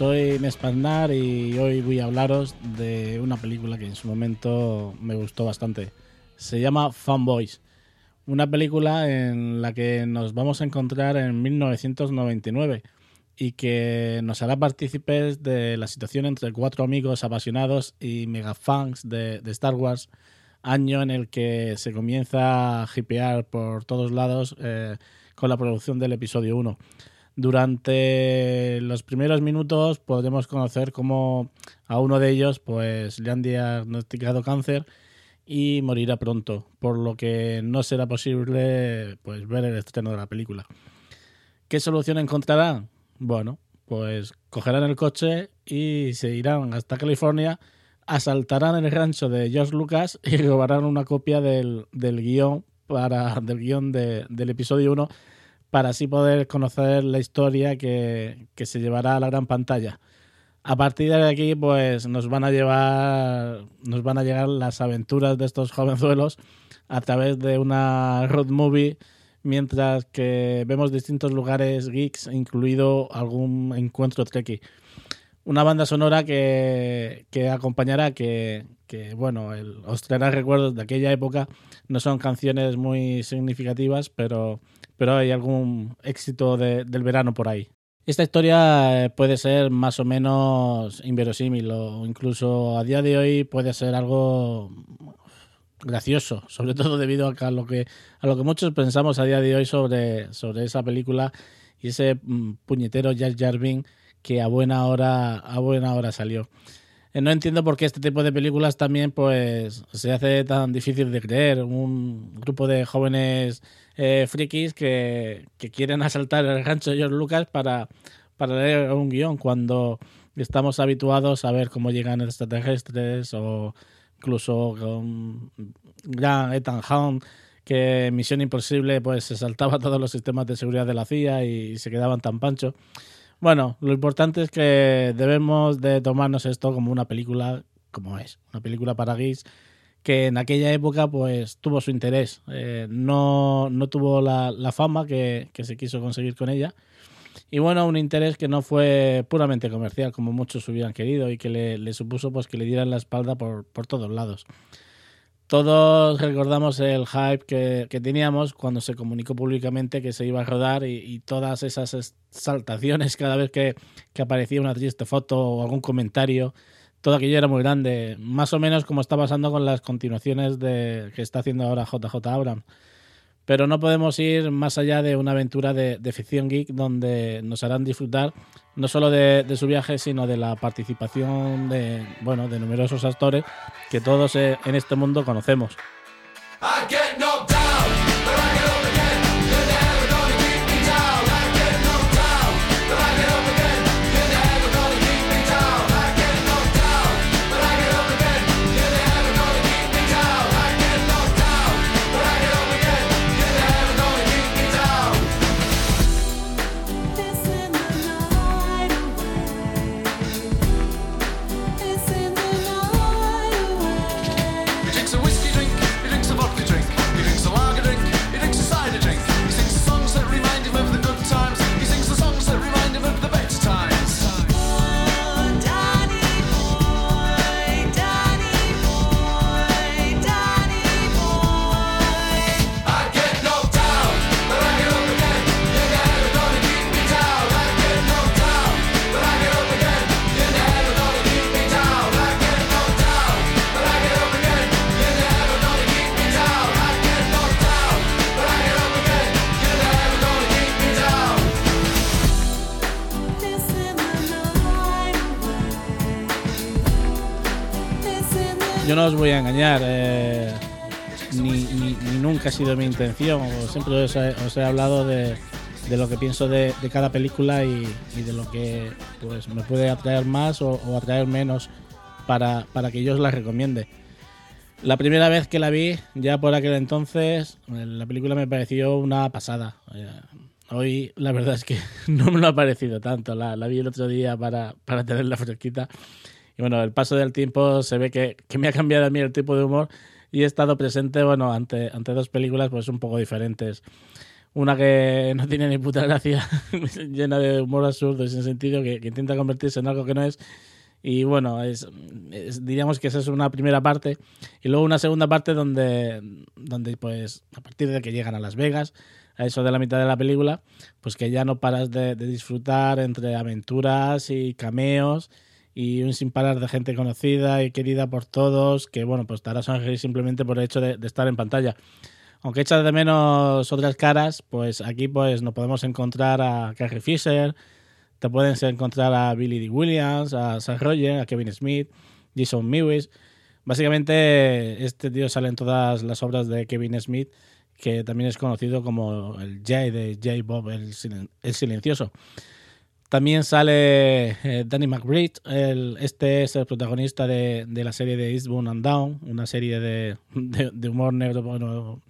Soy Mespandar y hoy voy a hablaros de una película que en su momento me gustó bastante. Se llama Fanboys, una película en la que nos vamos a encontrar en 1999 y que nos hará partícipes de la situación entre cuatro amigos apasionados y mega fans de, Star Wars, año en el que se comienza a hipear por todos lados eh, con la producción del episodio 1. Durante los primeros minutos podremos conocer cómo a uno de ellos pues, le han diagnosticado cáncer y morirá pronto, por lo que no será posible pues, ver el estreno de la película. ¿Qué solución encontrarán? Bueno, pues cogerán el coche y se irán hasta California, asaltarán el rancho de George Lucas y robarán una copia del, del guion para, del guion del episodio 1 para así poder conocer la historia que, se llevará a la gran pantalla. A partir de aquí, pues nos van a llevar, nos van a llegar las aventuras de estos jovenzuelos a través de una road movie, mientras que vemos distintos lugares geeks, incluido algún encuentro trekkie. Una banda sonora que, acompañará, que, que bueno, el, os traerá recuerdos de aquella época. No son canciones muy significativas, pero pero hay algún éxito del verano por ahí. Esta historia eh, puede ser más o menos inverosímil o incluso a día de hoy puede ser algo gracioso, sobre todo debido a lo que, a lo que muchos pensamos a día de hoy sobre, sobre esa película y ese mm, puñetero Jar Jarvin que a buena hora, a buena hora salió. Eh, no entiendo por qué este tipo de películas también pues se hace tan difícil de creer. Un grupo de jóvenes eh, frikis que, quieren asaltar el rancho de George Lucas para, para leer un guion cuando estamos habituados a ver cómo llegan extraterrestres o incluso con gran Ethan Hunt que Misión Imposible pues se saltaba todos los sistemas de seguridad de la CIA y se quedaban tan pancho. Bueno, lo importante es que debemos de tomarnos esto como una película como es, una película para gays que en aquella época pues tuvo su interés. Eh, no, no, tuvo la, fama que, se quiso conseguir con ella. Y bueno, un interés que no fue puramente comercial, como muchos hubieran querido, y que le, supuso pues que le dieran la espalda por, por todos lados. Todos recordamos el hype que, teníamos cuando se comunicó públicamente que se iba a rodar y, todas esas exaltaciones cada vez que, que, aparecía una triste foto o algún comentario. Todo aquello era muy grande, más o menos como está pasando con las continuaciones de, que está haciendo ahora JJ Abrams. pero no podemos ir más allá de una aventura de, ficción geek donde nos harán disfrutar no solo de, su viaje, sino de la participación de, bueno, de numerosos actores que todos eh, en este mundo conocemos. yo no os voy a engañar. Eh, ni, nunca ha sido mi intención. Siempre os he, hablado de, lo que pienso de, cada película y, de lo que pues me puede atraer más o, atraer menos para, que yo os la recomiende. La primera vez que la vi, ya por aquel entonces, la película me pareció una pasada. Eh, hoy la verdad es que no me lo ha parecido tanto. La, vi el otro día para, para tenerla fresquita bueno, el paso del tiempo se ve que, me ha cambiado a mí el tipo de humor y he estado presente, bueno, ante, ante dos películas pues un poco diferentes. Una que no tiene ni puta gracia, llena de humor absurdo y sin sentido, que, intenta convertirse en algo que no es. Y bueno, es, diríamos que esa es una primera parte. Y luego una segunda parte donde, donde, pues, a partir de que llegan a Las Vegas, a eso de la mitad de la película, pues que ya no paras de disfrutar entre aventuras y cameos y un sin parar de gente conocida y querida por todos, que bueno, pues te hará sonreír simplemente por el hecho de, estar en pantalla. Aunque echas de menos otras caras, pues aquí pues nos podemos encontrar a Carrie Fisher, te pueden encontrar a Billy D. Williams, a Sam Roger, a Kevin Smith, Jason Mewis. Básicamente este tío sale en todas las obras de Kevin Smith, que también es conocido como el Jay de J. Bob el, el Silencioso. También sale eh, Danny McBride, este es el protagonista de, la serie de Eastbourne and Down, una serie de, humor negro, bueno,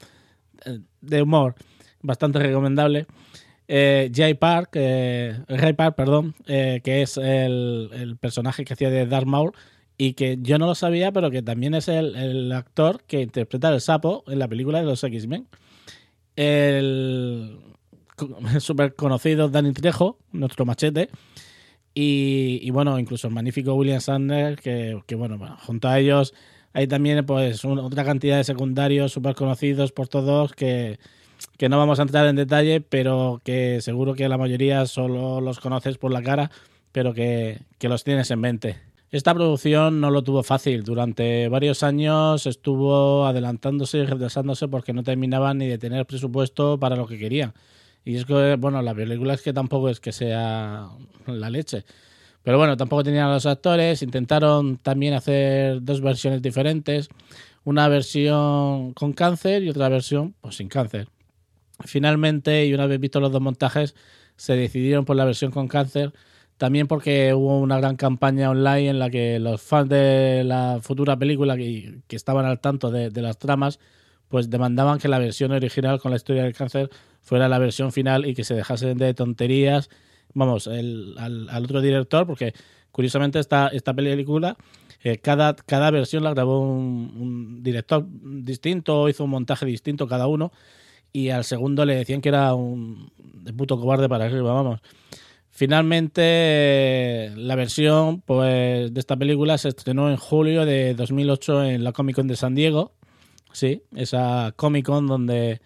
eh, de humor bastante recomendable. Eh, Jay Park, Ray Park, perdón, que es el, personaje que hacía de Darth Maul y que yo no lo sabía, pero que también es el, el actor que interpreta el sapo en la película de los X-Men. El, súper conocido Danny Trejo, nuestro machete. Y, bueno, incluso el magnífico William Sanders, que, bueno, junto a ellos hay también pues otra cantidad de secundarios súper conocidos por todos que, no vamos a entrar en detalle, pero que seguro que la mayoría solo los conoces por la cara, pero que, que los tienes en mente. Esta producción no lo tuvo fácil. Durante varios años estuvo adelantándose y retrasándose porque no terminaban ni de tener presupuesto para lo que querían. Y es que, bueno, la película es que tampoco es que sea la leche. Pero bueno, tampoco tenían los actores. Intentaron también hacer dos versiones diferentes. Una versión con cáncer y otra versión pues, sin cáncer. Finalmente, y una vez visto los dos montajes, se decidieron por la versión con cáncer. También porque hubo una gran campaña online en la que los fans de la futura película que, que estaban al tanto de, de las tramas pues demandaban que la versión original con la historia del cáncer fuera la versión final y que se dejasen de tonterías, vamos, el, al, otro director, porque curiosamente esta, esta película, eh, cada, cada versión la grabó un, director distinto, hizo un montaje distinto cada uno, y al segundo le decían que era un puto cobarde para arriba, vamos. Finalmente, la versión pues, de esta película se estrenó en julio de 2008 en la Comic Con de San Diego Sí, esa Comic Con donde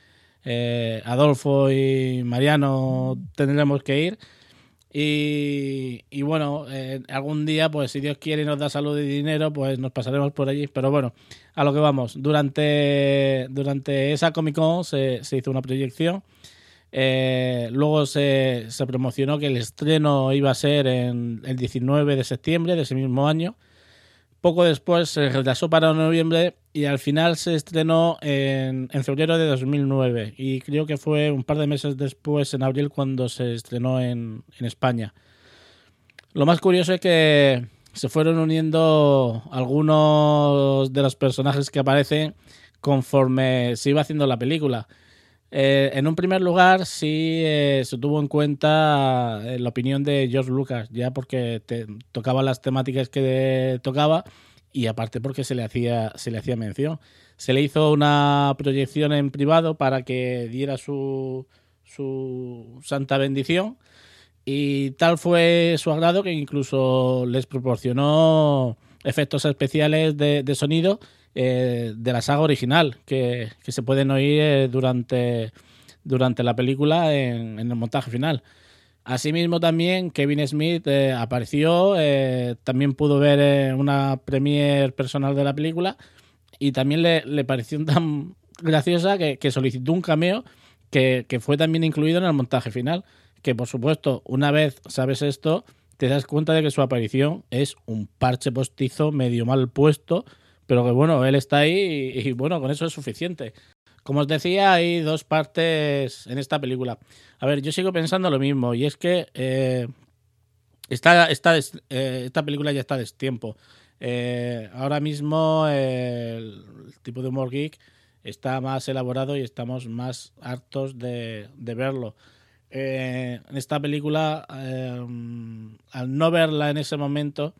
eh, Adolfo y Mariano tendremos que ir. Y, bueno, eh, algún día, pues si Dios quiere y nos da salud y dinero, pues nos pasaremos por allí. Pero bueno, a lo que vamos. Durante, durante esa Comic Con se, hizo una proyección. Eh, luego se, se, promocionó que el estreno iba a ser en el 19 de septiembre de ese mismo año. Poco después se retrasó para noviembre y al final se estrenó en, en, febrero de 2009 y creo que fue un par de meses después, en abril, cuando se estrenó en, en España. Lo más curioso es que se fueron uniendo algunos de los personajes que aparecen conforme se iba haciendo la película. Eh, en un primer lugar, sí eh, se tuvo en cuenta eh, la opinión de George Lucas, ya porque tocaba las temáticas que tocaba y aparte porque se le hacía se le hacía mención. Se le hizo una proyección en privado para que diera su, su santa bendición y tal fue su agrado que incluso les proporcionó efectos especiales de sonido eh, de la saga original que, que se pueden oír eh, durante, durante la película en, el montaje final. Asimismo también Kevin Smith eh, apareció, también pudo ver una premiere personal de la película y también le, le pareció tan graciosa que, que solicitó un cameo que, que, fue también incluido en el montaje final. Que por supuesto, una vez sabes esto, te das cuenta de que su aparición es un parche postizo medio mal puesto, pero que bueno, él está ahí y, bueno, con eso es suficiente. Como os decía, hay dos partes en esta película. A ver, yo sigo pensando lo mismo, y es que eh, esta, eh, esta película ya está de tiempo. Eh, ahora mismo el tipo de humor geek está más elaborado y estamos más hartos de, de verlo. Eh, en esta película, al no verla en ese momento,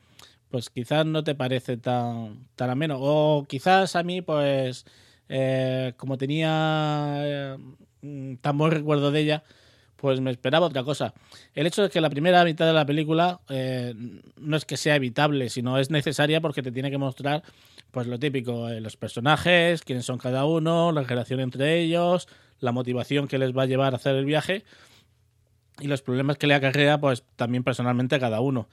pues quizás no te parece tan, tan ameno. O quizás a mí, pues eh, como tenía eh, tan buen recuerdo de ella, pues me esperaba otra cosa. El hecho de que la primera mitad de la película eh, no es que sea evitable, sino es necesaria porque te tiene que mostrar pues lo típico, eh, los personajes, quiénes son cada uno, la relación entre ellos, la motivación que les va a llevar a hacer el viaje y los problemas que le acarrea pues también personalmente a cada uno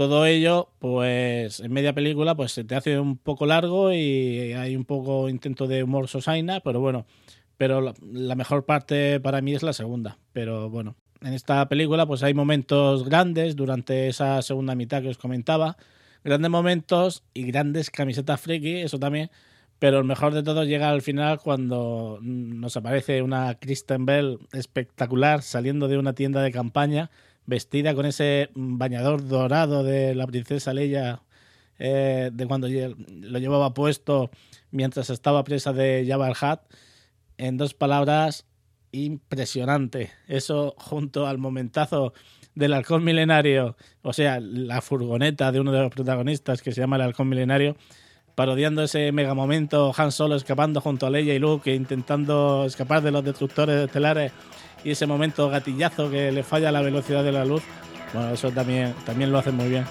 todo ello, pues en media película, pues se te hace un poco largo y hay un poco intento de humor sosaina, pero bueno, pero la, mejor parte para mí es la segunda. Pero bueno, en esta película, pues hay momentos grandes durante esa segunda mitad que os comentaba, grandes momentos y grandes camisetas friki, eso también. Pero el mejor de todo llega al final cuando nos aparece una Kristen Bell espectacular saliendo de una tienda de campaña vestida con ese bañador dorado de la princesa Leia, eh, de cuando lo llevaba puesto mientras estaba presa de Jabba el Hutt. En dos palabras, impresionante. Eso junto al momentazo del halcón milenario, o sea, la furgoneta de uno de los protagonistas que se llama el halcón milenario, parodiando ese mega momento, Han Solo escapando junto a Leia y Luke, intentando escapar de los destructores estelares y ese momento gatillazo que le falla la velocidad de la luz, bueno, eso también, también lo hacen muy bien.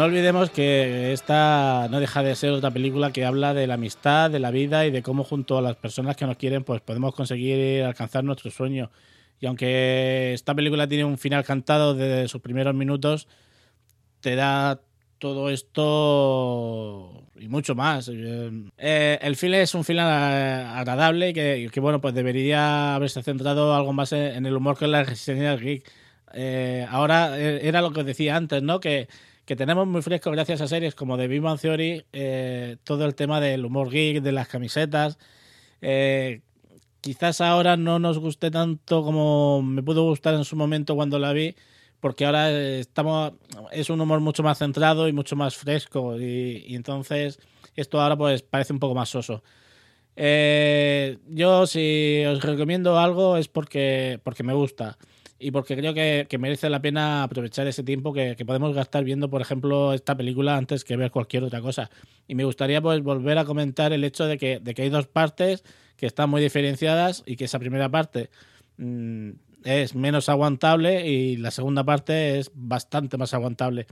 No olvidemos que esta no deja de ser otra película que habla de la amistad, de la vida y de cómo junto a las personas que nos quieren pues podemos conseguir alcanzar nuestro sueño. Y aunque esta película tiene un final cantado desde sus primeros minutos, te da todo esto y mucho más. Eh, el film es un film agradable que, que, bueno, pues debería haberse centrado algo más en, el humor que en la resistencia del geek. Eh, ahora eh, era lo que os decía antes, ¿no? Que, que, tenemos muy fresco gracias a series como The Big Bang Theory todo el tema del humor geek, de las camisetas. quizás ahora no nos guste tanto como me pudo gustar en su momento cuando la vi porque ahora estamos es un humor mucho más centrado y mucho más fresco y, entonces esto ahora pues parece un poco más soso. Eh, yo si os recomiendo algo es porque, porque me gusta y porque creo que, merece la pena aprovechar ese tiempo que, podemos gastar viendo, por ejemplo, esta película antes que ver cualquier otra cosa. Y me gustaría pues volver a comentar el hecho de que, de que hay dos partes que están muy diferenciadas y que esa primera parte mm, es menos aguantable y la segunda parte es bastante más aguantable.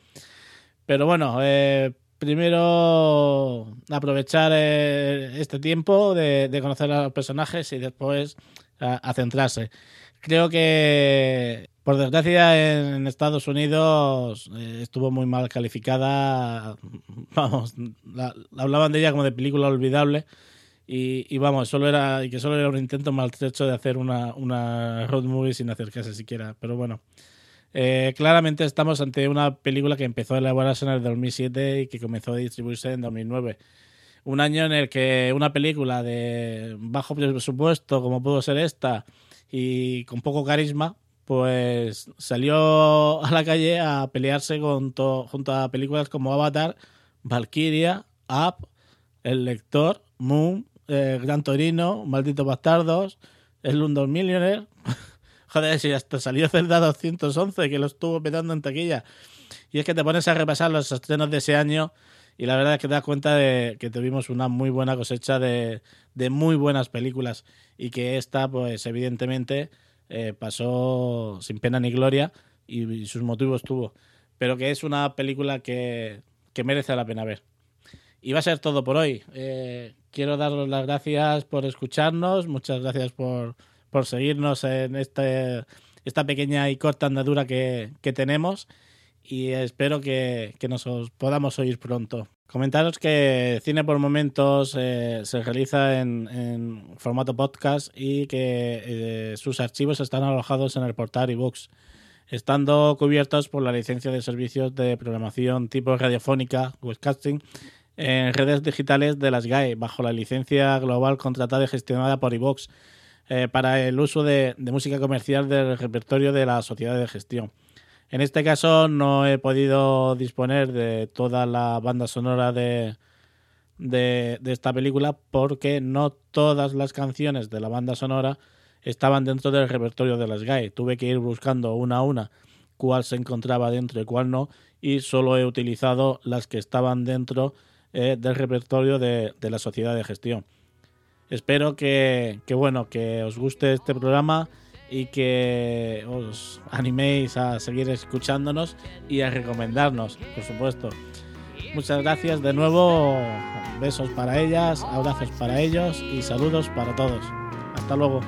Pero bueno, eh, primero aprovechar eh, este tiempo de, conocer a los personajes y después a, centrarse. Creo que, por desgracia, en Estados Unidos eh, estuvo muy mal calificada. Vamos, hablaban de ella como de película olvidable. Y, vamos, solo era, y que solo era un intento maltrecho de hacer una, una road movie sin acercarse siquiera. Pero bueno, eh, claramente estamos ante una película que empezó a elaborarse en el 2007 y que comenzó a distribuirse en 2009. Un año en el que una película de bajo presupuesto, como pudo ser esta, y con poco carisma, pues salió a la calle a pelearse junto a películas como Avatar, Valkyria, Up, El Lector, Moon eh, Gran Torino, Malditos Bastardos, El London Millionaire. Joder, si hasta salió Zelda 211, que lo estuvo petando en taquilla. Y es que te pones a repasar los estrenos de ese año y la verdad es que te das cuenta de que tuvimos una muy buena cosecha de, muy buenas películas y que esta, pues evidentemente, eh, pasó sin pena ni gloria y, sus motivos tuvo. Pero que es una película que, que merece la pena ver. Y va a ser todo por hoy. Eh, quiero daros las gracias por escucharnos, muchas gracias por, por seguirnos en este, esta pequeña y corta andadura que, que tenemos y espero que, que, nos podamos oír pronto. Comentaros que Cine por Momentos eh, se realiza en, formato podcast y que eh, sus archivos están alojados en el portal ebooks, estando cubiertos por la licencia de servicios de programación tipo radiofónica, webcasting en redes digitales de las GAE, bajo la licencia global contratada y gestionada por iVox, eh, para el uso de, música comercial del repertorio de la sociedad de gestión. En este caso no he podido disponer de toda la banda sonora de, de, esta película porque no todas las canciones de la banda sonora estaban dentro del repertorio de las GAE. Tuve que ir buscando una a una cuál se encontraba dentro y cuál no, y solo he utilizado las que estaban dentro eh, del repertorio de, la sociedad de gestión. Espero que, bueno, que os guste este programa y que os animéis a seguir escuchándonos y a recomendarnos, por supuesto. Muchas gracias de nuevo, besos para ellas, abrazos para ellos y saludos para todos. Hasta luego.